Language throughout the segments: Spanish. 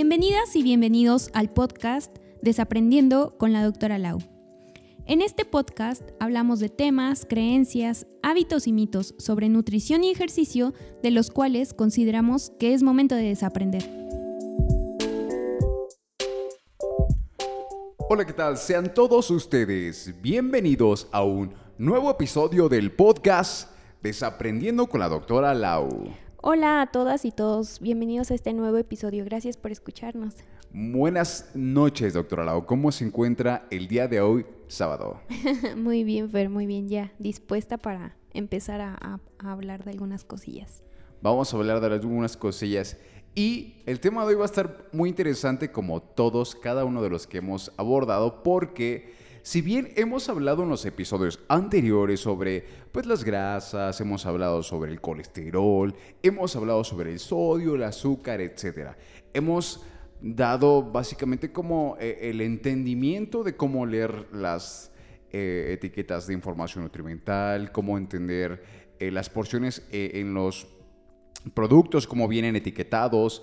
Bienvenidas y bienvenidos al podcast Desaprendiendo con la doctora Lau. En este podcast hablamos de temas, creencias, hábitos y mitos sobre nutrición y ejercicio de los cuales consideramos que es momento de desaprender. Hola, ¿qué tal? Sean todos ustedes bienvenidos a un nuevo episodio del podcast Desaprendiendo con la doctora Lau. Hola a todas y todos, bienvenidos a este nuevo episodio, gracias por escucharnos. Buenas noches, doctora Lau. ¿Cómo se encuentra el día de hoy, sábado? muy bien, Fer, muy bien, ya dispuesta para empezar a, a hablar de algunas cosillas. Vamos a hablar de algunas cosillas. Y el tema de hoy va a estar muy interesante como todos, cada uno de los que hemos abordado, porque si bien hemos hablado en los episodios anteriores sobre pues, las grasas, hemos hablado sobre el colesterol, hemos hablado sobre el sodio, el azúcar, etc. Hemos dado básicamente como eh, el entendimiento de cómo leer las eh, etiquetas de información nutrimental, cómo entender eh, las porciones en los productos, cómo vienen etiquetados,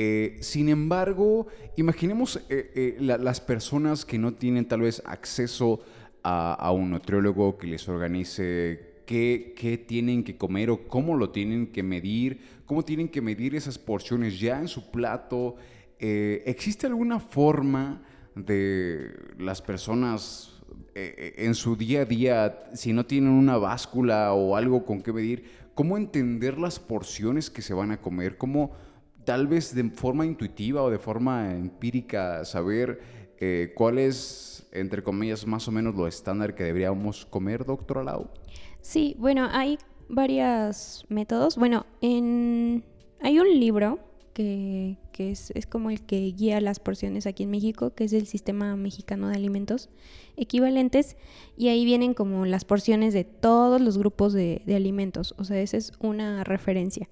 eh, sin embargo, imaginemos eh, eh, las personas que no tienen tal vez acceso a, un nutriólogo que les organice qué, tienen que comer o cómo lo tienen que medir, cómo tienen que medir esas porciones ya en su plato. ¿Existe alguna forma de las personas en su día a día, si no tienen una báscula o algo con qué medir, cómo entender las porciones que se van a comer? ¿Cómo tal vez de forma intuitiva o de forma empírica saber eh, cuál es, entre comillas, más o menos lo estándar que deberíamos comer, doctora Lau? Sí, bueno, hay varios métodos. Bueno, en... hay un libro que, es, es, como el que guía las porciones aquí en México, que es el Sistema Mexicano de Alimentos Equivalentes, y ahí vienen como las porciones de todos los grupos de, de alimentos, o sea, esa es una referencia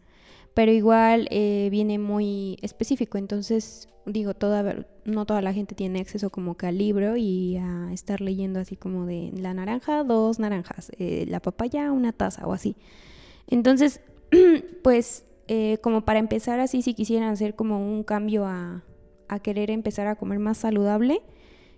pero igual eh, viene muy específico, entonces digo, toda, no toda la gente tiene acceso como que al libro y a estar leyendo así como de la naranja, dos naranjas, eh, la papaya, una taza o así. Entonces, pues eh, como para empezar así, si quisieran hacer como un cambio a, a querer empezar a comer más saludable,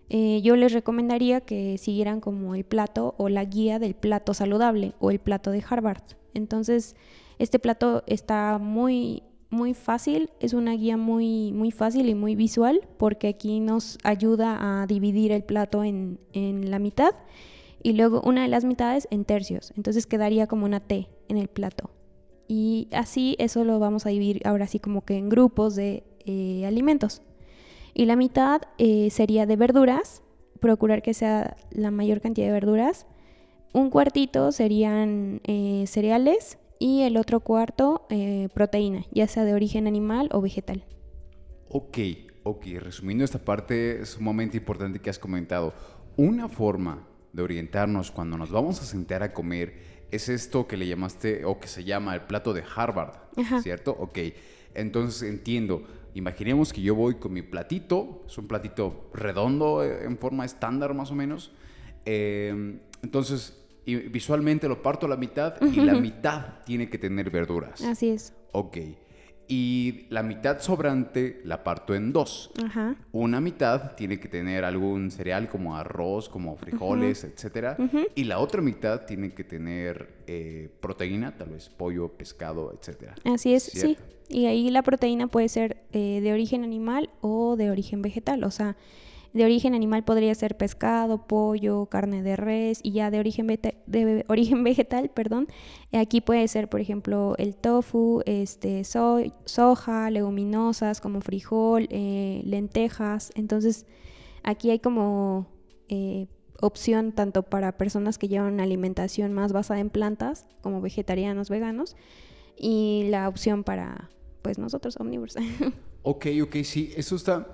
yo les recomendaría que siguieran como el plato o la guía del plato saludable o el plato de Harvard. Entonces, este plato está muy, muy fácil, es una guía muy, muy fácil y muy visual porque aquí nos ayuda a dividir el plato en, en la mitad y luego una de las mitades en tercios. Entonces quedaría como una T en el plato. Y así eso lo vamos a dividir ahora sí como que en grupos de eh, alimentos. Y la mitad eh, sería de verduras, procurar que sea la mayor cantidad de verduras. Un cuartito serían eh, cereales y el otro cuarto, eh, proteína, ya sea de origen animal o vegetal. Ok, ok, resumiendo esta parte sumamente importante que has comentado, una forma de orientarnos cuando nos vamos a sentar a comer es esto que le llamaste o que se llama el plato de Harvard, ¿cierto? Ok, entonces entiendo. Imaginemos que yo voy con mi platito, es un platito redondo eh, en forma estándar más o menos. Eh, entonces y visualmente lo parto a la mitad y la mitad tiene que tener verduras. Así es. Ok. Y la mitad sobrante la parto en dos. Ajá. Una mitad tiene que tener algún cereal como arroz, como frijoles, etcétera. Y la otra mitad tiene que tener eh, proteína, tal vez pollo, pescado, etcétera. Así es, sí. Y ahí la proteína puede ser eh, de origen animal o de origen vegetal. O sea, de origen animal podría ser pescado, pollo, carne de res y ya de origen, de origen vegetal, perdón, aquí puede ser, por ejemplo, el tofu, este, soja, leguminosas como frijol, eh, lentejas. Entonces, aquí hay como eh, opción tanto para personas que llevan una alimentación más basada en plantas, como vegetarianos, veganos, y la opción para, pues, nosotros omnívoros. ok, ok, sí, eso está...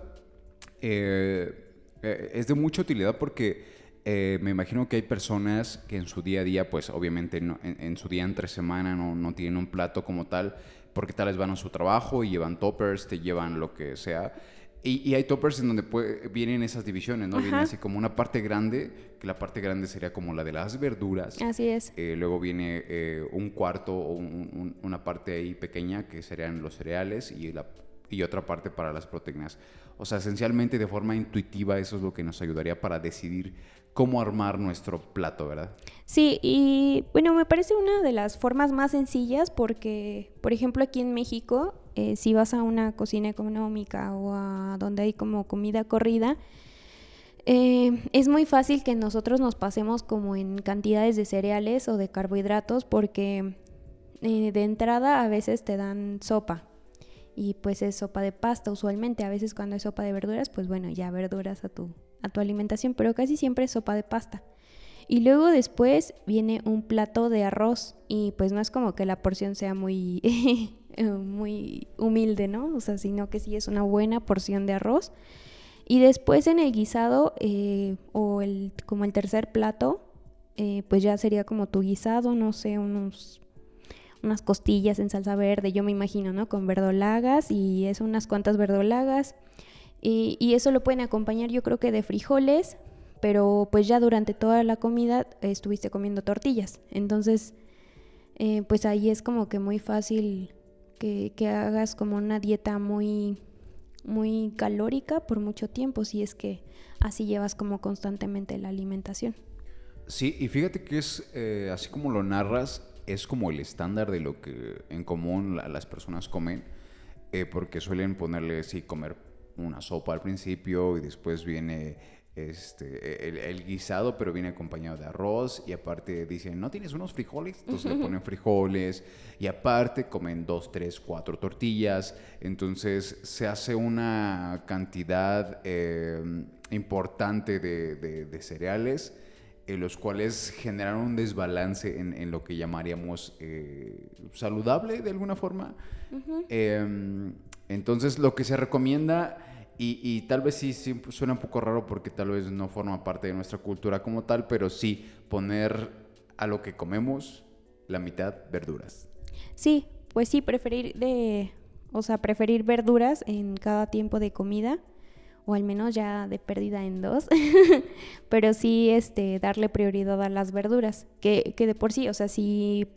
Eh eh, es de mucha utilidad porque eh, me imagino que hay personas que en su día a día, pues obviamente en, su día entre semana no, no, tienen un plato como tal, porque tal vez van a su trabajo y llevan toppers, te llevan lo que sea. Y, hay toppers en donde vienen esas divisiones, ¿no? Viene así como una parte grande, que la parte grande sería como la de las verduras. Así es. Eh, luego viene un cuarto o una parte ahí pequeña que serían los cereales y la y otra parte para las proteínas. O sea, esencialmente de forma intuitiva eso es lo que nos ayudaría para decidir cómo armar nuestro plato, ¿verdad? Sí, y bueno, me parece una de las formas más sencillas porque, por ejemplo, aquí en México, eh, si vas a una cocina económica o a donde hay como comida corrida, eh, es muy fácil que nosotros nos pasemos como en cantidades de cereales o de carbohidratos porque eh, de entrada a veces te dan sopa y pues es sopa de pasta usualmente. A veces cuando es sopa de verduras, pues bueno, ya verduras a tu, a tu alimentación, pero casi siempre es sopa de pasta. Y luego después viene un plato de arroz y pues no es como que la porción sea muy, muy humilde, ¿no? O sea, sino que sí es una buena porción de arroz. Y después en el guisado eh, o el, como el tercer plato, eh, pues ya sería como tu guisado, no sé, unos unas costillas en salsa verde, yo me imagino, ¿no? Con verdolagas y es unas cuantas verdolagas. Y, eso lo pueden acompañar yo creo que de frijoles, pero pues ya durante toda la comida estuviste comiendo tortillas. Entonces, eh, pues ahí es como que muy fácil que, hagas como una dieta muy, muy calórica por mucho tiempo, si es que así llevas como constantemente la alimentación. Sí, y fíjate que es, eh, así como lo narras, es como el estándar de lo que en común las personas comen, eh, porque suelen ponerle, sí, comer una sopa al principio y después viene este, el, guisado, pero viene acompañado de arroz y aparte dicen, ¿no tienes unos frijoles? Entonces le ponen frijoles y aparte comen dos, tres, cuatro tortillas. Entonces se hace una cantidad eh, importante de cereales en los cuales generan un desbalance en, lo que llamaríamos eh, saludable de alguna forma. Em, entonces lo que se recomienda, y, tal vez sí, suena un poco raro porque tal vez no forma parte de nuestra cultura como tal, pero sí poner a lo que comemos la mitad verduras. Sí, pues sí, preferir de, o sea, preferir verduras en cada tiempo de comida o al menos ya de pérdida en dos, pero sí este, darle prioridad a las verduras, que, que de por sí, o sea, si,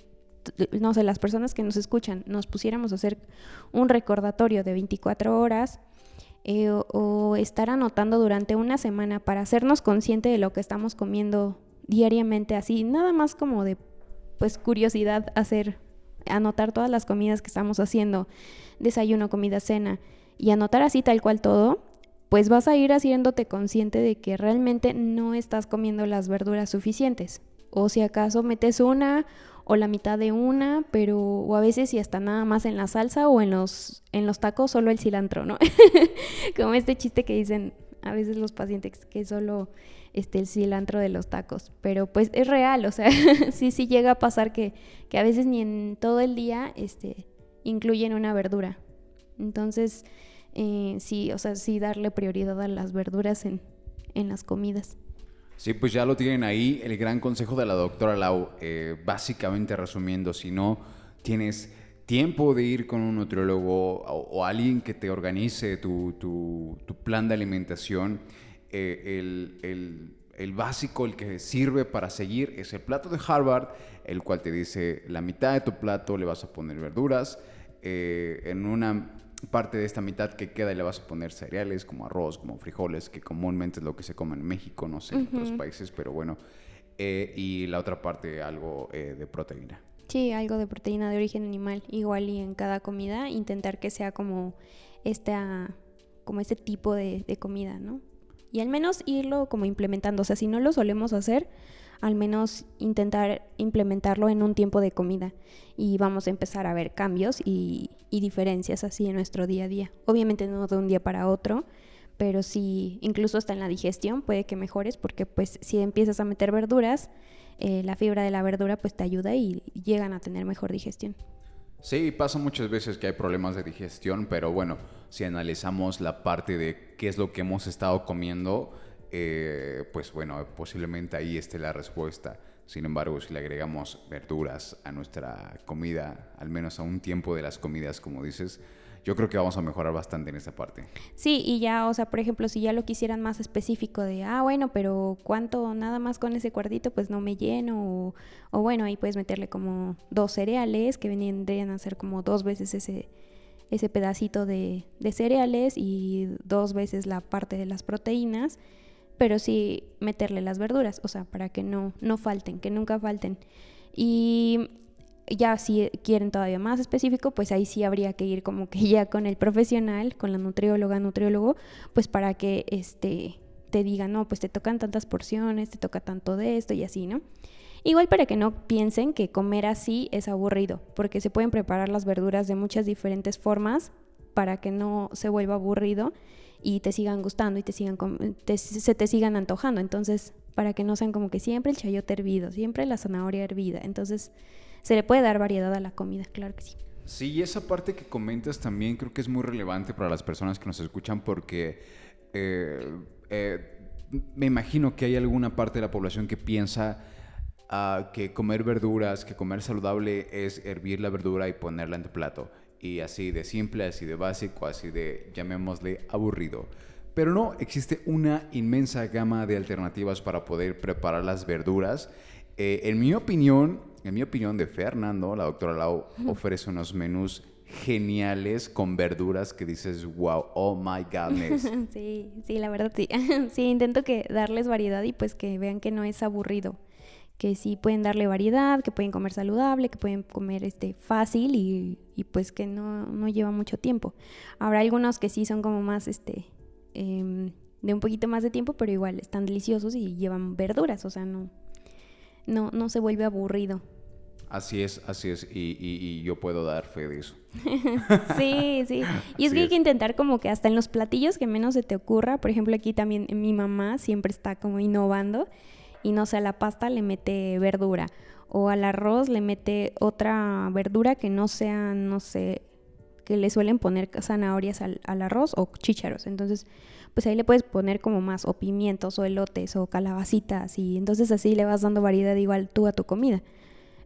no sé, las personas que nos escuchan nos pusiéramos a hacer un recordatorio de 24 horas eh, o, estar anotando durante una semana para hacernos consciente de lo que estamos comiendo diariamente, así, nada más como de, pues, curiosidad hacer, anotar todas las comidas que estamos haciendo, desayuno, comida, cena, y anotar así tal cual todo, pues vas a ir haciéndote consciente de que realmente no estás comiendo las verduras suficientes. O si acaso metes una o la mitad de una, pero o a veces y hasta nada más en la salsa o en los en los tacos solo el cilantro, ¿no? Como este chiste que dicen a veces los pacientes que solo este el cilantro de los tacos, pero pues es real, o sea, sí sí llega a pasar que, que a veces ni en todo el día este incluyen una verdura. Entonces, eh, sí, o sea, sí darle prioridad a las verduras en, las comidas. Sí, pues ya lo tienen ahí, el gran consejo de la doctora Lau, eh, básicamente resumiendo, si no tienes tiempo de ir con un nutriólogo o, alguien que te organice tu, plan de alimentación, eh, el, el, básico, el que sirve para seguir es el plato de Harvard, el cual te dice la mitad de tu plato le vas a poner verduras, en una parte de esta mitad que queda y le vas a poner cereales como arroz, como frijoles, que comúnmente es lo que se come en México, no sé, en otros países, pero bueno. Eh, y la otra parte algo eh, de proteína. Sí, algo de proteína de origen animal, igual y en cada comida intentar que sea como esta, como este tipo de, de comida, ¿no? Y al menos irlo como implementando, o sea, si no lo solemos hacer, al menos intentar implementarlo en un tiempo de comida y vamos a empezar a ver cambios y, diferencias así en nuestro día a día. Obviamente no de un día para otro, pero sí, incluso hasta en la digestión puede que mejores porque pues si empiezas a meter verduras, eh, la fibra de la verdura pues te ayuda y llegan a tener mejor digestión. Sí, pasa muchas veces que hay problemas de digestión, pero bueno, si analizamos la parte de qué es lo que hemos estado comiendo, eh, pues bueno, posiblemente ahí esté la respuesta. Sin embargo, si le agregamos verduras a nuestra comida, al menos a un tiempo de las comidas, como dices, yo creo que vamos a mejorar bastante en esta parte. Sí, y ya, o sea, por ejemplo, si ya lo quisieran más específico de, ah, bueno, pero ¿cuánto nada más con ese cuartito? Pues no me lleno, o, bueno, ahí puedes meterle como dos cereales que vendrían a ser como dos veces ese, ese pedacito de, de cereales y dos veces la parte de las proteínas, pero sí meterle las verduras, o sea, para que no, no falten, que nunca falten. Y ya si quieren todavía más específico, pues ahí sí habría que ir como que ya con el profesional, con la nutrióloga, nutriólogo, pues para que este te diga, no, pues te tocan tantas porciones, te toca tanto de esto y así, ¿no? Igual para que no piensen que comer así es aburrido, porque se pueden preparar las verduras de muchas diferentes formas para que no se vuelva aburrido y te sigan gustando y te sigan se te sigan antojando. Entonces, para que no sean como que siempre el chayote hervido, siempre la zanahoria hervida. Entonces, se le puede dar variedad a la comida, claro que sí. Sí, y esa parte que comentas también creo que es muy relevante para las personas que nos escuchan porque eh, eh, me imagino que hay alguna parte de la población que piensa uh, que comer verduras, que comer saludable es hervir la verdura y ponerla en tu plato. Y así de simple, así de básico, así de, llamémosle, aburrido. Pero no, existe una inmensa gama de alternativas para poder preparar las verduras. Eh, en mi opinión, en mi opinión de Fernando, la doctora Lau ofrece unos menús geniales con verduras que dices, wow, oh my godness. Sí, sí, la verdad sí. Sí, intento que darles variedad y pues que vean que no es aburrido que sí pueden darle variedad, que pueden comer saludable, que pueden comer este fácil y, pues que no, no, lleva mucho tiempo. Habrá algunos que sí son como más este em, de un poquito más de tiempo, pero igual están deliciosos y llevan verduras, o sea, no, no, no se vuelve aburrido. Así es, así es, y, yo puedo dar fe de eso. sí, sí. Y es que hay que intentar como que hasta en los platillos que menos se te ocurra, por ejemplo aquí también mi mamá siempre está como innovando y no sé, a la pasta le mete verdura o al arroz le mete otra verdura que no sea, no sé, que le suelen poner zanahorias al, arroz o chícharos. Entonces, pues ahí le puedes poner como más o pimientos o elotes o calabacitas y entonces así le vas dando variedad igual tú a tu comida.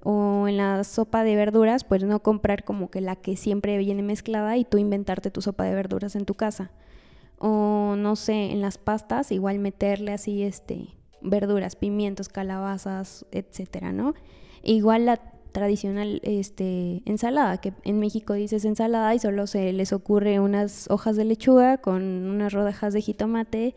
O en la sopa de verduras, pues no comprar como que la que siempre viene mezclada y tú inventarte tu sopa de verduras en tu casa. O no sé, en las pastas igual meterle así este verduras, pimientos, calabazas, etcétera, ¿no? igual la tradicional este, ensalada, que en México dices ensalada y solo se les ocurre unas hojas de lechuga con unas rodajas de jitomate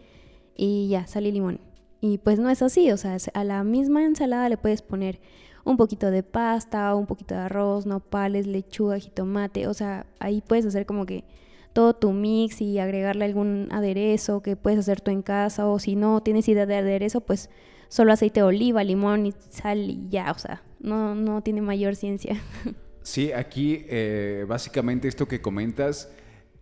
y ya, sal y limón. Y pues no es así, o sea, a la misma ensalada le puedes poner un poquito de pasta, un poquito de arroz, nopales, lechuga, jitomate, o sea, ahí puedes hacer como que todo tu mix y agregarle algún aderezo que puedes hacer tú en casa o si no tienes idea de aderezo, pues solo aceite de oliva, limón y sal y ya, o sea, no, no tiene mayor ciencia. Sí, aquí eh, básicamente esto que comentas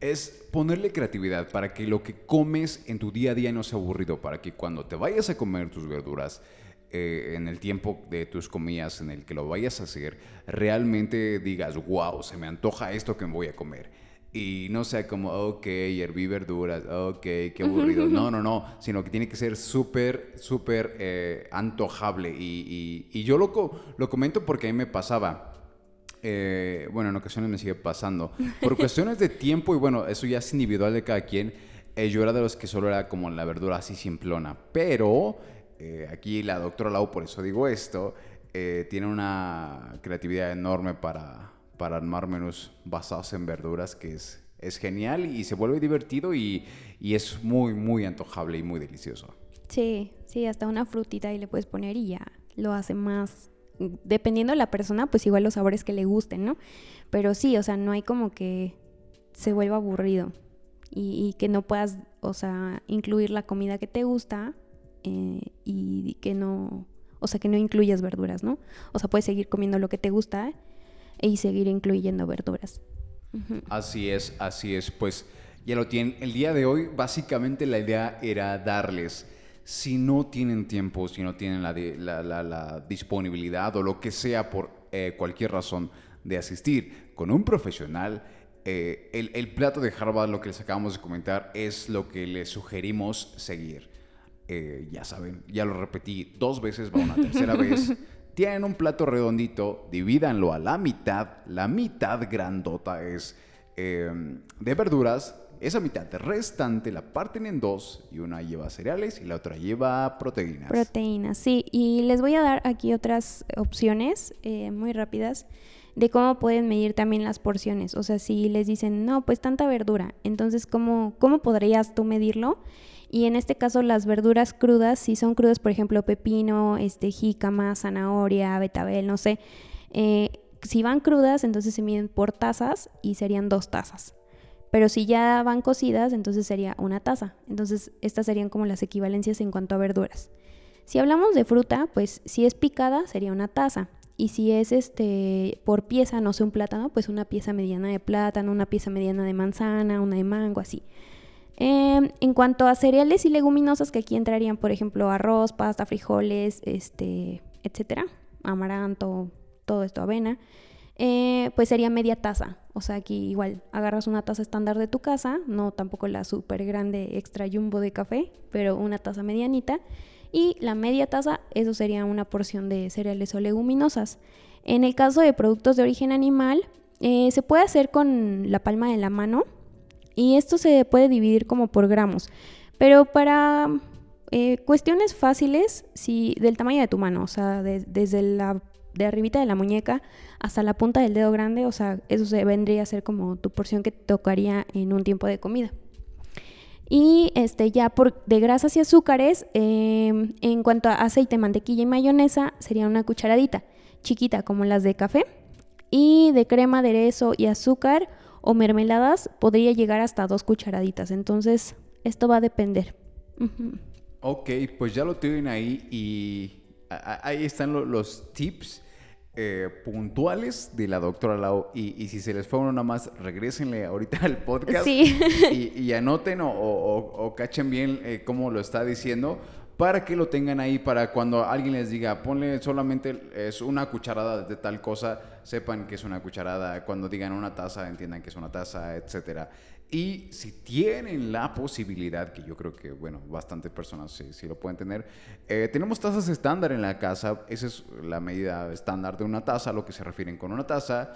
es ponerle creatividad para que lo que comes en tu día a día no sea aburrido, para que cuando te vayas a comer tus verduras, eh, en el tiempo de tus comidas en el que lo vayas a hacer, realmente digas, wow, se me antoja esto que me voy a comer y no sea como, ok, herví verduras, ok, qué aburrido. No, no, no, sino que tiene que ser súper, súper eh, antojable. Y, y, yo lo, lo comento porque a mí me pasaba. Eh, bueno, en ocasiones me sigue pasando. Por cuestiones de tiempo, y bueno, eso ya es individual de cada quien. Eh, yo era de los que solo era como la verdura así simplona. Pero aquí la doctora Lau, por eso digo esto, tiene una creatividad enorme para para armar menús basados en verduras, que es, es genial y se vuelve divertido y, y es muy, muy antojable y muy delicioso. Sí, sí, hasta una frutita y le puedes poner y ya lo hace más dependiendo de la persona, pues igual los sabores que le gusten, ¿no? Pero sí, o sea, no hay como que se vuelva aburrido y, que no puedas, o sea, incluir la comida que te gusta eh, y que no, o sea, que no incluyas verduras, ¿no? O sea, puedes seguir comiendo lo que te gusta y seguir incluyendo verduras. Así es, así es. Pues ya lo tienen. El día de hoy, básicamente la idea era darles, si no tienen tiempo, si no tienen la, la, disponibilidad o lo que sea por eh, cualquier razón de asistir con un profesional, eh, el, el, plato de Harvard, lo que les acabamos de comentar, es lo que les sugerimos seguir. Eh, ya saben, ya lo repetí dos veces, va una tercera vez. Tienen un plato redondito, divídanlo a la mitad, la mitad grandota es em, de verduras, esa mitad restante la parten en dos y una lleva cereales y la otra lleva proteínas. Proteínas, sí. Y les voy a dar aquí otras opciones eh, muy rápidas. de cómo pueden medir también las porciones. O sea, si les dicen, no, pues tanta verdura, entonces, ¿cómo, cómo podrías tú medirlo? Y en este caso las verduras crudas, si son crudas, por ejemplo, pepino, este, jícama, zanahoria, betabel, no sé, eh, si van crudas, entonces se miden por tazas y serían dos tazas. Pero si ya van cocidas, entonces sería una taza. Entonces estas serían como las equivalencias en cuanto a verduras. Si hablamos de fruta, pues si es picada sería una taza. Y si es este por pieza, no sé, un plátano, pues una pieza mediana de plátano, una pieza mediana de manzana, una de mango, así. Em, en cuanto a cereales y leguminosas, que aquí entrarían, por ejemplo, arroz, pasta, frijoles, este, etcétera, amaranto, todo esto, avena, eh, pues sería media taza. O sea, aquí igual agarras una taza estándar de tu casa, no tampoco la súper grande extra jumbo de café, pero una taza medianita. Y la media taza, eso sería una porción de cereales o leguminosas. En el caso de productos de origen animal, eh, se puede hacer con la palma de la mano, y esto se puede dividir como por gramos. Pero para eh, cuestiones fáciles, si del tamaño de tu mano, o sea, desde la de arribita de la muñeca hasta la punta del dedo grande, o sea, eso se vendría a ser como tu porción que tocaría en un tiempo de comida. Y este, ya por de grasas y azúcares, em, en cuanto a aceite, mantequilla y mayonesa, sería una cucharadita chiquita como las de café. Y de crema, aderezo y azúcar, o mermeladas podría llegar hasta dos cucharaditas. Entonces, esto va a depender. Ok, pues ya lo tienen ahí y ahí están los tips eh, puntuales de la doctora Lau. Y, si se les fue uno nada más, regresenle ahorita al podcast y, anoten o, cachen bien eh, cómo lo está diciendo para que lo tengan ahí, para cuando alguien les diga, ponle solamente es una cucharada de tal cosa, sepan que es una cucharada, cuando digan una taza, entiendan que es una taza, etcétera. Y si tienen la posibilidad, que yo creo que, bueno, bastantes personas sí, lo pueden tener, eh, tenemos tazas estándar en la casa, esa es la medida estándar de una taza, lo que se refieren con una taza,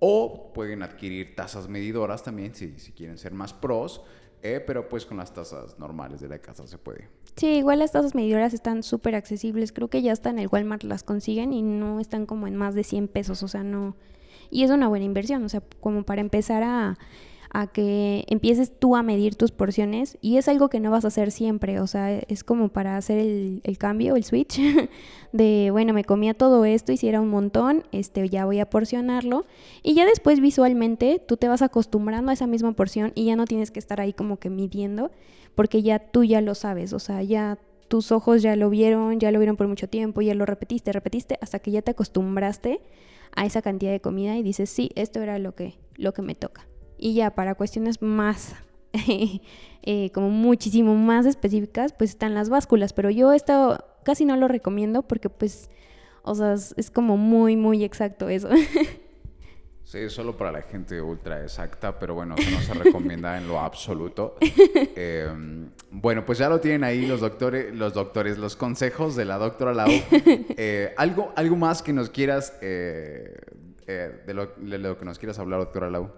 o pueden adquirir tazas medidoras también, si, si quieren ser más pros, eh, pero pues con las tazas normales de la casa se puede. Sí, igual las tazas medidoras están súper accesibles. Creo que ya hasta en el Walmart las consiguen y no están como en más de 100 pesos. O sea, no. Y es una buena inversión. O sea, como para empezar a a que empieces tú a medir tus porciones y es algo que no vas a hacer siempre, o sea, es como para hacer el, cambio, el switch de, bueno, me comía todo esto, hiciera un montón, este, ya voy a porcionarlo y ya después visualmente tú te vas acostumbrando a esa misma porción y ya no tienes que estar ahí como que midiendo porque ya tú ya lo sabes, o sea, ya tus ojos ya lo vieron, ya lo vieron por mucho tiempo, ya lo repetiste, repetiste hasta que ya te acostumbraste a esa cantidad de comida y dices, sí, esto era lo que, lo que me toca. Y ya para cuestiones más, eh, como muchísimo más específicas, pues están las básculas. Pero yo esto casi no lo recomiendo porque pues, o sea, es como muy, muy exacto eso. Sí, solo para la gente ultra exacta, pero bueno, eso no se recomienda en lo absoluto. Em, bueno, pues ya lo tienen ahí los doctores, los doctores, los consejos de la doctora Lau. Eh, ¿algo, ¿Algo más que nos quieras, eh, de, lo, de, lo, que nos quieras hablar, doctora Lau?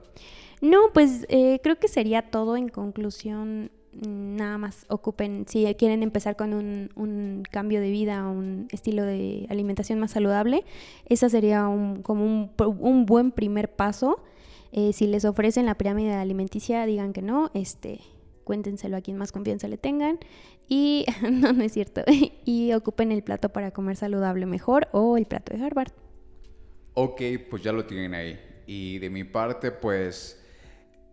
No, pues eh, creo que sería todo en conclusión. Nada más ocupen, si quieren empezar con un, cambio de vida, un estilo de alimentación más saludable, esa sería un, como un, buen primer paso. Eh, si les ofrecen la pirámide alimenticia, digan que no, este, cuéntenselo a quien más confianza le tengan. Y no, no es cierto. y ocupen el plato para comer saludable mejor o el plato de Harvard. Ok, pues ya lo tienen ahí. Y de mi parte, pues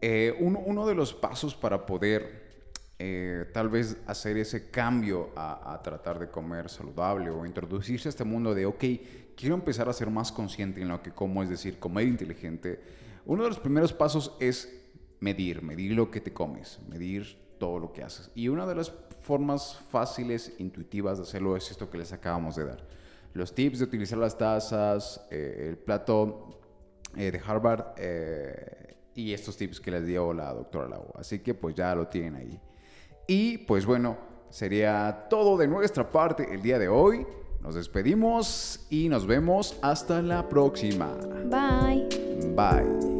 eh, uno, de los pasos para poder eh, tal vez hacer ese cambio a, tratar de comer saludable o introducirse a este mundo de, ok, quiero empezar a ser más consciente en lo que como, es decir, comer inteligente, uno de los primeros pasos es medir, medir lo que te comes, medir todo lo que haces. Y una de las formas fáciles, intuitivas de hacerlo es esto que les acabamos de dar. Los tips de utilizar las tazas, eh, el plato de Harvard y estos tips que les dio la doctora Lau. Así que pues ya lo tienen ahí. Y pues bueno, sería todo de nuestra parte el día de hoy. Nos despedimos y nos vemos hasta la próxima. Bye. Bye.